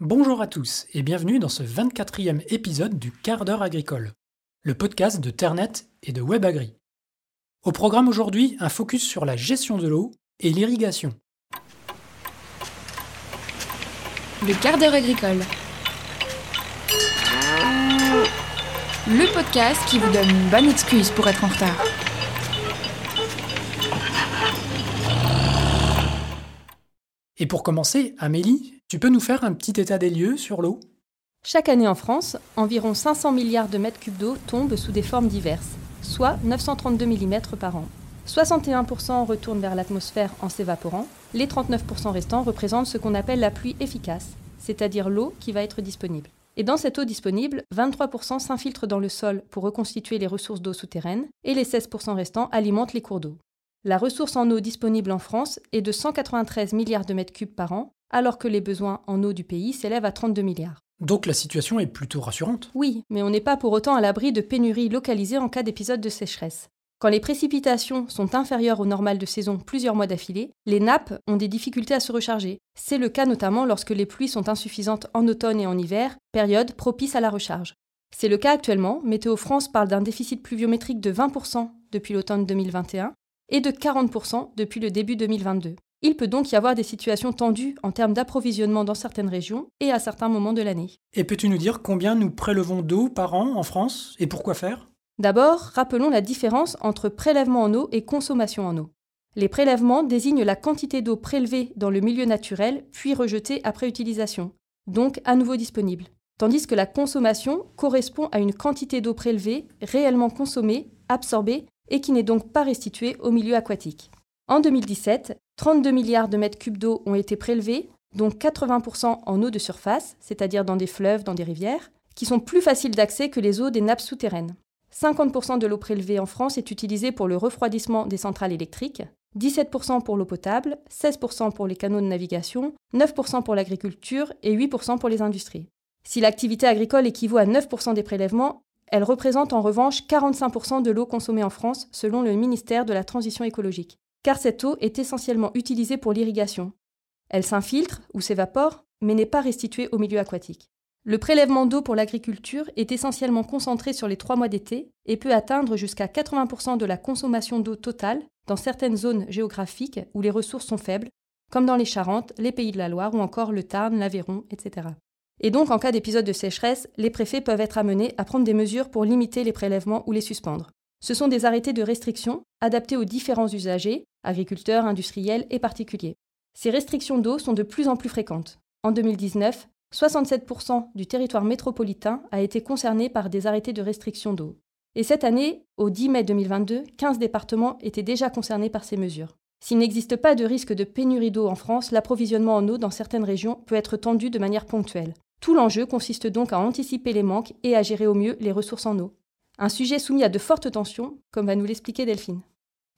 Bonjour à tous et bienvenue dans ce 24e épisode du quart d'heure agricole, le podcast de Ternet et de WebAgri. Au programme aujourd'hui, un focus sur la gestion de l'eau et l'irrigation. Le quart d'heure agricole. Le podcast qui vous donne une bonne excuse pour être en retard. Et pour commencer, Amélie, tu peux nous faire un petit état des lieux sur l'eau? Chaque année en France, environ 500 milliards de mètres cubes d'eau tombent sous des formes diverses, soit 932 mm par an. 61% retournent vers l'atmosphère en s'évaporant, les 39% restants représentent ce qu'on appelle la pluie efficace, c'est-à-dire l'eau qui va être disponible. Et dans cette eau disponible, 23% s'infiltrent dans le sol pour reconstituer les ressources d'eau souterraines, et les 16% restants alimentent les cours d'eau. La ressource en eau disponible en France est de 193 milliards de mètres cubes par an, alors que les besoins en eau du pays s'élèvent à 32 milliards. Donc la situation est plutôt rassurante. Oui, mais on n'est pas pour autant à l'abri de pénuries localisées en cas d'épisode de sécheresse. Quand les précipitations sont inférieures au normal de saison plusieurs mois d'affilée, les nappes ont des difficultés à se recharger. C'est le cas notamment lorsque les pluies sont insuffisantes en automne et en hiver, période propice à la recharge. C'est le cas actuellement, Météo France parle d'un déficit pluviométrique de 20% depuis l'automne 2021 et de 40% depuis le début 2022. Il peut donc y avoir des situations tendues en termes d'approvisionnement dans certaines régions et à certains moments de l'année. Et peux-tu nous dire combien nous prélevons d'eau par an en France et pourquoi faire? D'abord, rappelons la différence entre prélèvement en eau et consommation en eau. Les prélèvements désignent la quantité d'eau prélevée dans le milieu naturel puis rejetée après utilisation, donc à nouveau disponible, tandis que la consommation correspond à une quantité d'eau prélevée, réellement consommée, absorbée et qui n'est donc pas restituée au milieu aquatique. En 2017, 32 milliards de mètres cubes d'eau ont été prélevés, dont 80% en eau de surface, c'est-à-dire dans des fleuves, dans des rivières, qui sont plus faciles d'accès que les eaux des nappes souterraines. 50% de l'eau prélevée en France est utilisée pour le refroidissement des centrales électriques, 17% pour l'eau potable, 16% pour les canaux de navigation, 9% pour l'agriculture et 8% pour les industries. Si l'activité agricole équivaut à 9% des prélèvements, elle représente en revanche 45% de l'eau consommée en France selon le ministère de la Transition écologique, car cette eau est essentiellement utilisée pour l'irrigation. Elle s'infiltre ou s'évapore, mais n'est pas restituée au milieu aquatique. Le prélèvement d'eau pour l'agriculture est essentiellement concentré sur les trois mois d'été et peut atteindre jusqu'à 80% de la consommation d'eau totale dans certaines zones géographiques où les ressources sont faibles, comme dans les Charentes, les Pays de la Loire ou encore le Tarn, l'Aveyron, etc. Et donc, en cas d'épisode de sécheresse, les préfets peuvent être amenés à prendre des mesures pour limiter les prélèvements ou les suspendre. Ce sont des arrêtés de restriction adaptés aux différents usagers, agriculteurs, industriels et particuliers. Ces restrictions d'eau sont de plus en plus fréquentes. En 2019, 67% du territoire métropolitain a été concerné par des arrêtés de restriction d'eau. Et cette année, au 10 mai 2022, 15 départements étaient déjà concernés par ces mesures. S'il n'existe pas de risque de pénurie d'eau en France, l'approvisionnement en eau dans certaines régions peut être tendu de manière ponctuelle. Tout l'enjeu consiste donc à anticiper les manques et à gérer au mieux les ressources en eau. Un sujet soumis à de fortes tensions, comme va nous l'expliquer Delphine.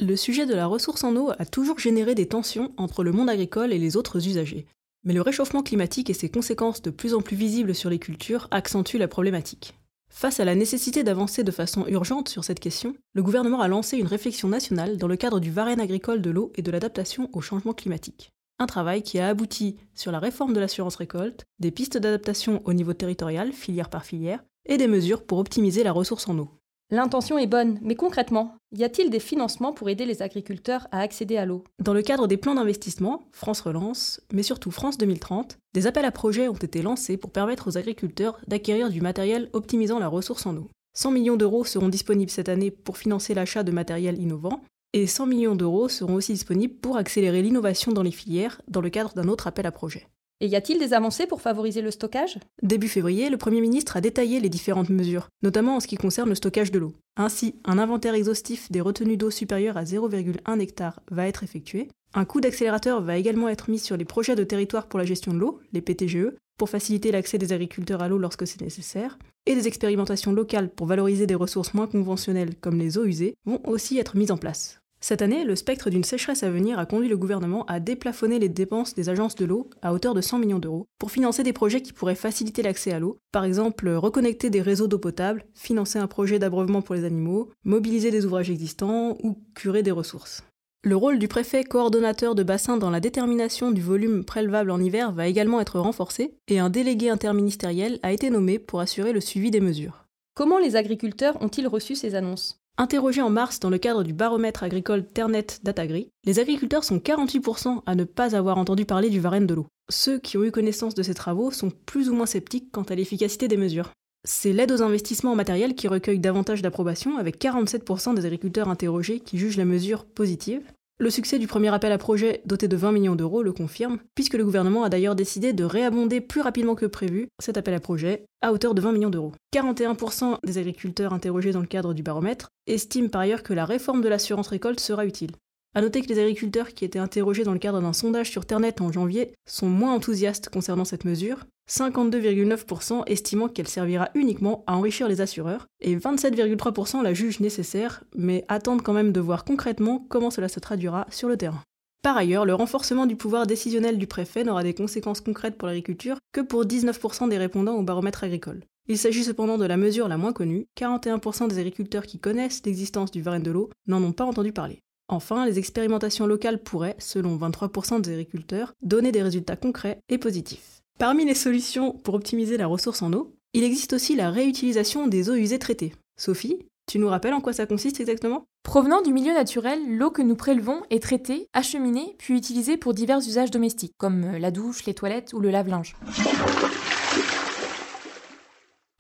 Le sujet de la ressource en eau a toujours généré des tensions entre le monde agricole et les autres usagers. Mais le réchauffement climatique et ses conséquences de plus en plus visibles sur les cultures accentuent la problématique. Face à la nécessité d'avancer de façon urgente sur cette question, le gouvernement a lancé une réflexion nationale dans le cadre du Varenne agricole de l'eau et de l'adaptation au changement climatique. Un travail qui a abouti sur la réforme de l'assurance récolte, des pistes d'adaptation au niveau territorial, filière par filière, et des mesures pour optimiser la ressource en eau. L'intention est bonne, mais concrètement, y a-t-il des financements pour aider les agriculteurs à accéder à l'eau? Dans le cadre des plans d'investissement, France Relance, mais surtout France 2030, des appels à projets ont été lancés pour permettre aux agriculteurs d'acquérir du matériel optimisant la ressource en eau. 100 millions d'euros seront disponibles cette année pour financer l'achat de matériel innovant, et 100 millions d'euros seront aussi disponibles pour accélérer l'innovation dans les filières dans le cadre d'un autre appel à projets. Et y a-t-il des avancées pour favoriser le stockage? Début février, le Premier ministre a détaillé les différentes mesures, notamment en ce qui concerne le stockage de l'eau. Ainsi, un inventaire exhaustif des retenues d'eau supérieures à 0,1 hectare va être effectué. Un coup d'accélérateur va également être mis sur les projets de territoire pour la gestion de l'eau, les PTGE, pour faciliter l'accès des agriculteurs à l'eau lorsque c'est nécessaire, et des expérimentations locales pour valoriser des ressources moins conventionnelles comme les eaux usées vont aussi être mises en place. Cette année, le spectre d'une sécheresse à venir a conduit le gouvernement à déplafonner les dépenses des agences de l'eau à hauteur de 100 millions d'euros pour financer des projets qui pourraient faciliter l'accès à l'eau, par exemple reconnecter des réseaux d'eau potable, financer un projet d'abreuvement pour les animaux, mobiliser des ouvrages existants ou curer des ressources. Le rôle du préfet coordonnateur de bassin dans la détermination du volume prélevable en hiver va également être renforcé et un délégué interministériel a été nommé pour assurer le suivi des mesures. Comment les agriculteurs ont-ils reçu ces annonces? Interrogés en mars dans le cadre du baromètre agricole Ternet Datagri, les agriculteurs sont 48% à ne pas avoir entendu parler du Varenne de l'eau. Ceux qui ont eu connaissance de ces travaux sont plus ou moins sceptiques quant à l'efficacité des mesures. C'est l'aide aux investissements en matériel qui recueille davantage d'approbation, avec 47% des agriculteurs interrogés qui jugent la mesure positive, le succès du premier appel à projet doté de 20 millions d'euros le confirme, puisque le gouvernement a d'ailleurs décidé de réabonder plus rapidement que prévu cet appel à projet à hauteur de 20 millions d'euros. 41% des agriculteurs interrogés dans le cadre du baromètre estiment par ailleurs que la réforme de l'assurance récolte sera utile. A noter que les agriculteurs qui étaient interrogés dans le cadre d'un sondage sur Ternet en janvier sont moins enthousiastes concernant cette mesure, 52,9% estimant qu'elle servira uniquement à enrichir les assureurs, et 27,3% la jugent nécessaire, mais attendent quand même de voir concrètement comment cela se traduira sur le terrain. Par ailleurs, le renforcement du pouvoir décisionnel du préfet n'aura des conséquences concrètes pour l'agriculture que pour 19% des répondants au baromètre agricole. Il s'agit cependant de la mesure la moins connue, 41% des agriculteurs qui connaissent l'existence du Varenne de l'eau n'en ont pas entendu parler. Enfin, les expérimentations locales pourraient, selon 23% des agriculteurs, donner des résultats concrets et positifs. Parmi les solutions pour optimiser la ressource en eau, il existe aussi la réutilisation des eaux usées traitées. Sophie, tu nous rappelles en quoi ça consiste exactement? Provenant du milieu naturel, l'eau que nous prélevons est traitée, acheminée, puis utilisée pour divers usages domestiques, comme la douche, les toilettes ou le lave-linge.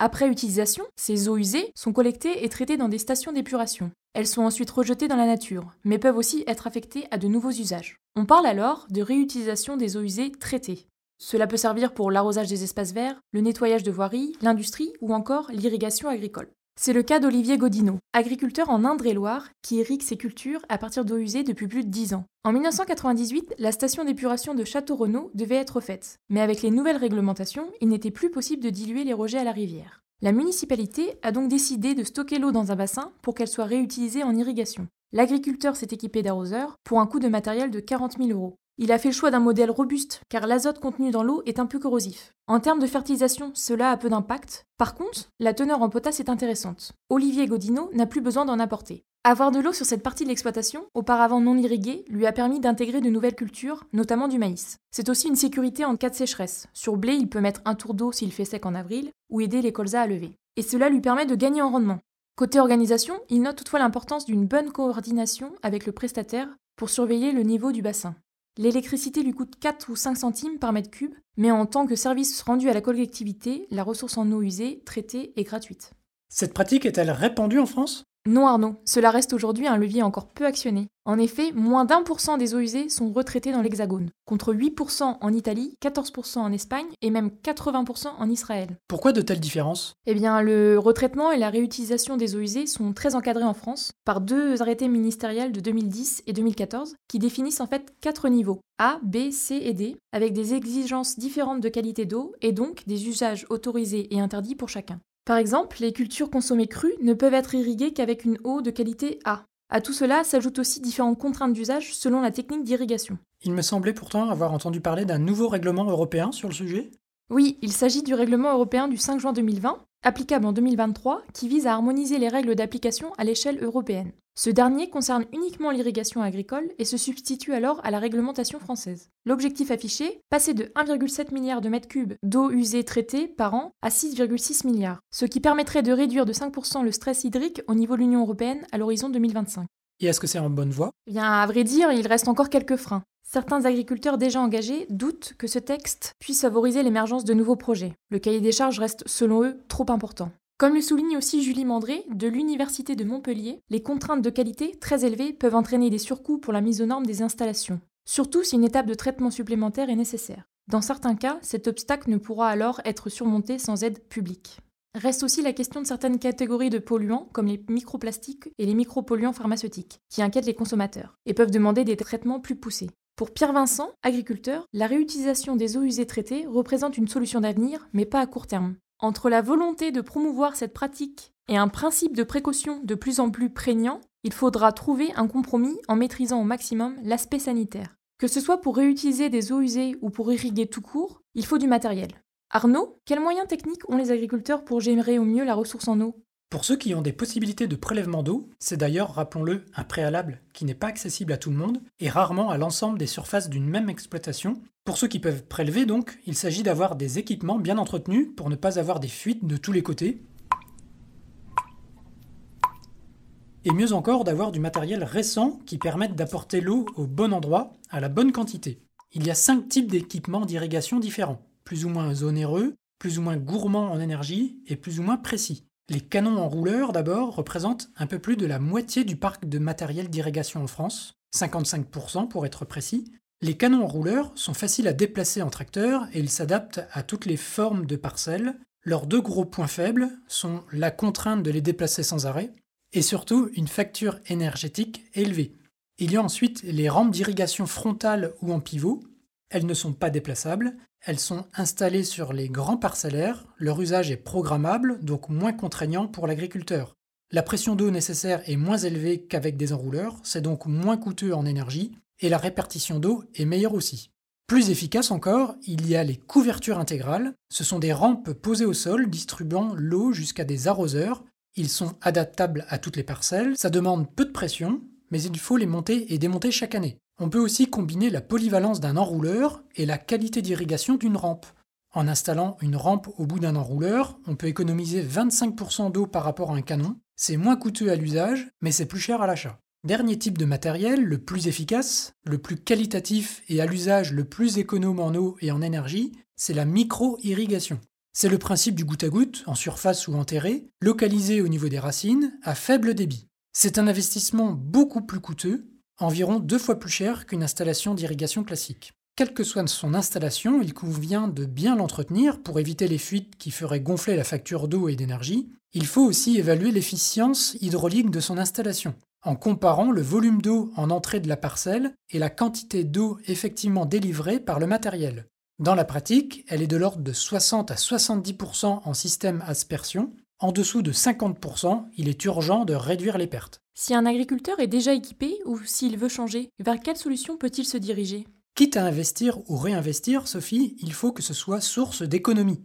Après utilisation, ces eaux usées sont collectées et traitées dans des stations d'épuration. Elles sont ensuite rejetées dans la nature, mais peuvent aussi être affectées à de nouveaux usages. On parle alors de réutilisation des eaux usées traitées. Cela peut servir pour l'arrosage des espaces verts, le nettoyage de voiries, l'industrie ou encore l'irrigation agricole. C'est le cas d'Olivier Godineau, agriculteur en Indre-et-Loire, qui irrigue ses cultures à partir d'eau usée depuis plus de 10 ans. En 1998, la station d'épuration de Château-Renaud devait être faite, mais avec les nouvelles réglementations, il n'était plus possible de diluer les rejets à la rivière. La municipalité a donc décidé de stocker l'eau dans un bassin pour qu'elle soit réutilisée en irrigation. L'agriculteur s'est équipé d'arroseurs pour un coût de matériel de 40 000 euros. Il a fait le choix d'un modèle robuste, car l'azote contenu dans l'eau est un peu corrosif. En termes de fertilisation, cela a peu d'impact. Par contre, la teneur en potasse est intéressante. Olivier Godineau n'a plus besoin d'en apporter. Avoir de l'eau sur cette partie de l'exploitation, auparavant non irriguée, lui a permis d'intégrer de nouvelles cultures, notamment du maïs. C'est aussi une sécurité en cas de sécheresse. Sur blé, il peut mettre un tour d'eau s'il fait sec en avril, ou aider les colzas à lever. Et cela lui permet de gagner en rendement. Côté organisation, il note toutefois l'importance d'une bonne coordination avec le prestataire pour surveiller le niveau du bassin. L'électricité lui coûte 4 ou 5 centimes par mètre cube, mais en tant que service rendu à la collectivité, la ressource en eau usée, traitée, est gratuite. Cette pratique est-elle répandue en France? Non Arnaud, cela reste aujourd'hui un levier encore peu actionné. En effet, moins d'un pour cent des eaux usées sont retraitées dans l'Hexagone, contre 8% en Italie, 14% en Espagne et même 80% en Israël. Pourquoi de telles différences? Eh bien, le retraitement et la réutilisation des eaux usées sont très encadrés en France par deux arrêtés ministériels de 2010 et 2014 qui définissent en fait quatre niveaux A, B, C et D, avec des exigences différentes de qualité d'eau et donc des usages autorisés et interdits pour chacun. Par exemple, les cultures consommées crues ne peuvent être irriguées qu'avec une eau de qualité A. À tout cela s'ajoutent aussi différentes contraintes d'usage selon la technique d'irrigation. Il me semblait pourtant avoir entendu parler d'un nouveau règlement européen sur le sujet? Oui, il s'agit du règlement européen du 5 juin 2020, applicable en 2023, qui vise à harmoniser les règles d'application à l'échelle européenne. Ce dernier concerne uniquement l'irrigation agricole et se substitue alors à la réglementation française. L'objectif affiché, passer de 1,7 milliard de mètres cubes d'eau usée traitée par an à 6,6 milliards, ce qui permettrait de réduire de 5% le stress hydrique au niveau de l'Union européenne à l'horizon 2025. Et est-ce que c'est en bonne voie? Eh Bien, à vrai dire, il reste encore quelques freins. Certains agriculteurs déjà engagés doutent que ce texte puisse favoriser l'émergence de nouveaux projets. Le cahier des charges reste, selon eux, trop important. Comme le souligne aussi Julie Mandré de l'Université de Montpellier, les contraintes de qualité très élevées peuvent entraîner des surcoûts pour la mise aux normes des installations, surtout si une étape de traitement supplémentaire est nécessaire. Dans certains cas, cet obstacle ne pourra alors être surmonté sans aide publique. Reste aussi la question de certaines catégories de polluants, comme les microplastiques et les micropolluants pharmaceutiques, qui inquiètent les consommateurs, et peuvent demander des traitements plus poussés. Pour Pierre Vincent, agriculteur, la réutilisation des eaux usées traitées représente une solution d'avenir, mais pas à court terme. Entre la volonté de promouvoir cette pratique et un principe de précaution de plus en plus prégnant, il faudra trouver un compromis en maîtrisant au maximum l'aspect sanitaire. Que ce soit pour réutiliser des eaux usées ou pour irriguer tout court, il faut du matériel. Arnaud, quels moyens techniques ont les agriculteurs pour gérer au mieux la ressource en eau? Pour ceux qui ont des possibilités de prélèvement d'eau, c'est d'ailleurs, rappelons-le, un préalable qui n'est pas accessible à tout le monde et rarement à l'ensemble des surfaces d'une même exploitation. Pour ceux qui peuvent prélever donc, il s'agit d'avoir des équipements bien entretenus pour ne pas avoir des fuites de tous les côtés. Et mieux encore d'avoir du matériel récent qui permette d'apporter l'eau au bon endroit, à la bonne quantité. Il y a cinq types d'équipements d'irrigation différents, plus ou moins onéreux, plus ou moins gourmands en énergie et plus ou moins précis. Les canons enrouleurs, d'abord, représentent un peu plus de la moitié du parc de matériel d'irrigation en France, 55% pour être précis. Les canons enrouleurs sont faciles à déplacer en tracteur et ils s'adaptent à toutes les formes de parcelles. Leurs deux gros points faibles sont la contrainte de les déplacer sans arrêt et surtout une facture énergétique élevée. Il y a ensuite les rampes d'irrigation frontale ou en pivot. Elles ne sont pas déplaçables elles sont installées sur les grands parcellaires, leur usage est programmable, donc moins contraignant pour l'agriculteur. La pression d'eau nécessaire est moins élevée qu'avec des enrouleurs, c'est donc moins coûteux en énergie, et la répartition d'eau est meilleure aussi. Plus efficace encore, il y a les couvertures intégrales. Ce sont des rampes posées au sol distribuant l'eau jusqu'à des arroseurs. Ils sont adaptables à toutes les parcelles, ça demande peu de pression, mais il faut les monter et démonter chaque année. On peut aussi combiner la polyvalence d'un enrouleur et la qualité d'irrigation d'une rampe. En installant une rampe au bout d'un enrouleur, on peut économiser 25% d'eau par rapport à un canon. C'est moins coûteux à l'usage, mais c'est plus cher à l'achat. Dernier type de matériel, le plus efficace, le plus qualitatif et à l'usage le plus économe en eau et en énergie, c'est la micro-irrigation. C'est le principe du goutte à goutte, en surface ou enterré, localisé au niveau des racines, à faible débit. C'est un investissement beaucoup plus coûteux, environ deux fois plus cher qu'une installation d'irrigation classique. Quelle que soit son installation, il convient de bien l'entretenir pour éviter les fuites qui feraient gonfler la facture d'eau et d'énergie. Il faut aussi évaluer l'efficience hydraulique de son installation, en comparant le volume d'eau en entrée de la parcelle et la quantité d'eau effectivement délivrée par le matériel. Dans la pratique, elle est de l'ordre de 60 à 70% en système aspersion. En dessous de 50%, il est urgent de réduire les pertes. Si un agriculteur est déjà équipé ou s'il veut changer, vers quelle solution peut-il se diriger? Quitte à investir ou réinvestir, Sophie, il faut que ce soit source d'économie.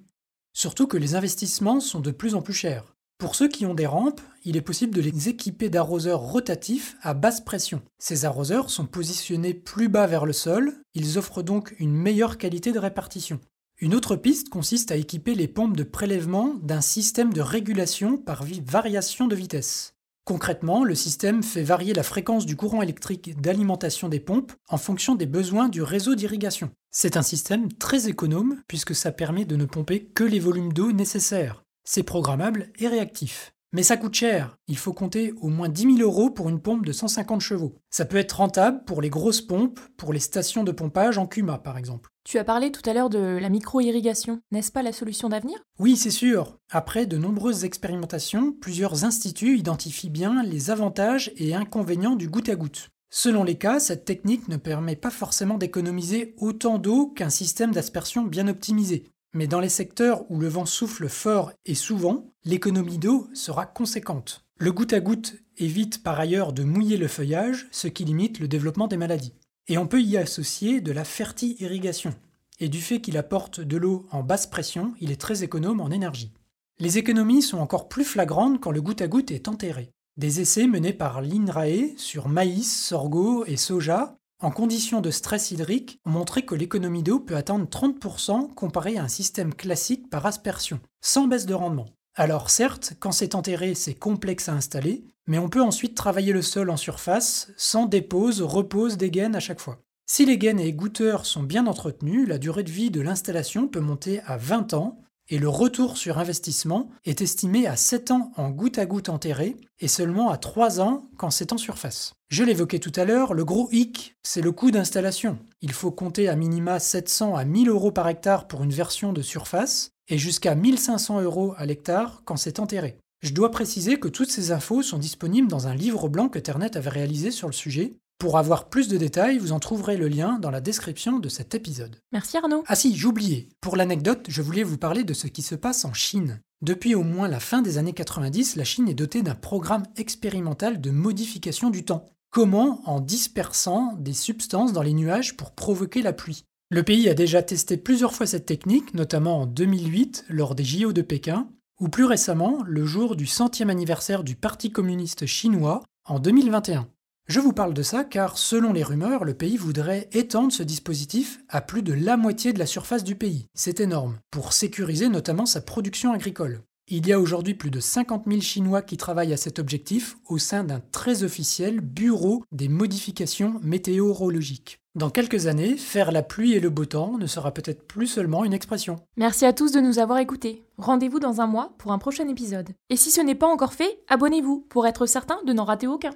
Surtout que les investissements sont de plus en plus chers. Pour ceux qui ont des rampes, il est possible de les équiper d'arroseurs rotatifs à basse pression. Ces arroseurs sont positionnés plus bas vers le sol, ils offrent donc une meilleure qualité de répartition. Une autre piste consiste à équiper les pompes de prélèvement d'un système de régulation par variation de vitesse. Concrètement, le système fait varier la fréquence du courant électrique d'alimentation des pompes en fonction des besoins du réseau d'irrigation. C'est un système très économe puisque ça permet de ne pomper que les volumes d'eau nécessaires. C'est programmable et réactif. Mais ça coûte cher. Il faut compter au moins 10 000 euros pour une pompe de 150 chevaux. Ça peut être rentable pour les grosses pompes, pour les stations de pompage en Cuma par exemple. Tu as parlé tout à l'heure de la micro-irrigation. N'est-ce pas la solution d'avenir? Oui, c'est sûr. Après de nombreuses expérimentations, plusieurs instituts identifient bien les avantages et inconvénients du goutte à goutte. Selon les cas, cette technique ne permet pas forcément d'économiser autant d'eau qu'un système d'aspersion bien optimisé. Mais dans les secteurs où le vent souffle fort et souvent, l'économie d'eau sera conséquente. Le goutte à goutte évite par ailleurs de mouiller le feuillage, ce qui limite le développement des maladies. Et on peut y associer de la ferti-irrigation. Et du fait qu'il apporte de l'eau en basse pression, il est très économe en énergie. Les économies sont encore plus flagrantes quand le goutte à goutte est enterré. Des essais menés par l'INRAE sur maïs, sorgho et soja en conditions de stress hydrique, ont montré que l'économie d'eau peut atteindre 30% comparé à un système classique par aspersion, sans baisse de rendement. Alors certes, quand c'est enterré, c'est complexe à installer, mais on peut ensuite travailler le sol en surface, sans dépose, repose des gaines à chaque fois. Si les gaines et goûteurs sont bien entretenus, la durée de vie de l'installation peut monter à 20 ans, et le retour sur investissement est estimé à 7 ans en goutte à goutte enterré et seulement à 3 ans quand c'est en surface. Je l'évoquais tout à l'heure, le gros hic, c'est le coût d'installation. Il faut compter à minima 700 à 1000 euros par hectare pour une version de surface et jusqu'à 1500 euros à l'hectare quand c'est enterré. Je dois préciser que toutes ces infos sont disponibles dans un livre blanc que Ternet avait réalisé sur le sujet pour avoir plus de détails, vous en trouverez le lien dans la description de cet épisode. Merci Arnaud. Ah si, j'oubliais. Pour l'anecdote, je voulais vous parler de ce qui se passe en Chine. Depuis au moins la fin des années 90, la Chine est dotée d'un programme expérimental de modification du temps. Comment? En dispersant des substances dans les nuages pour provoquer la pluie. Le pays a déjà testé plusieurs fois cette technique, notamment en 2008 lors des JO de Pékin, ou plus récemment le jour du centième anniversaire du Parti communiste chinois en 2021. Je vous parle de ça car, selon les rumeurs, le pays voudrait étendre ce dispositif à plus de la moitié de la surface du pays. C'est énorme, pour sécuriser notamment sa production agricole. Il y a aujourd'hui plus de 50 000 Chinois qui travaillent à cet objectif au sein d'un très officiel Bureau des modifications météorologiques. Dans quelques années, faire la pluie et le beau temps ne sera peut-être plus seulement une expression. Merci à tous de nous avoir écoutés. Rendez-vous dans un mois pour un prochain épisode. Et si ce n'est pas encore fait, abonnez-vous pour être certain de n'en rater aucun.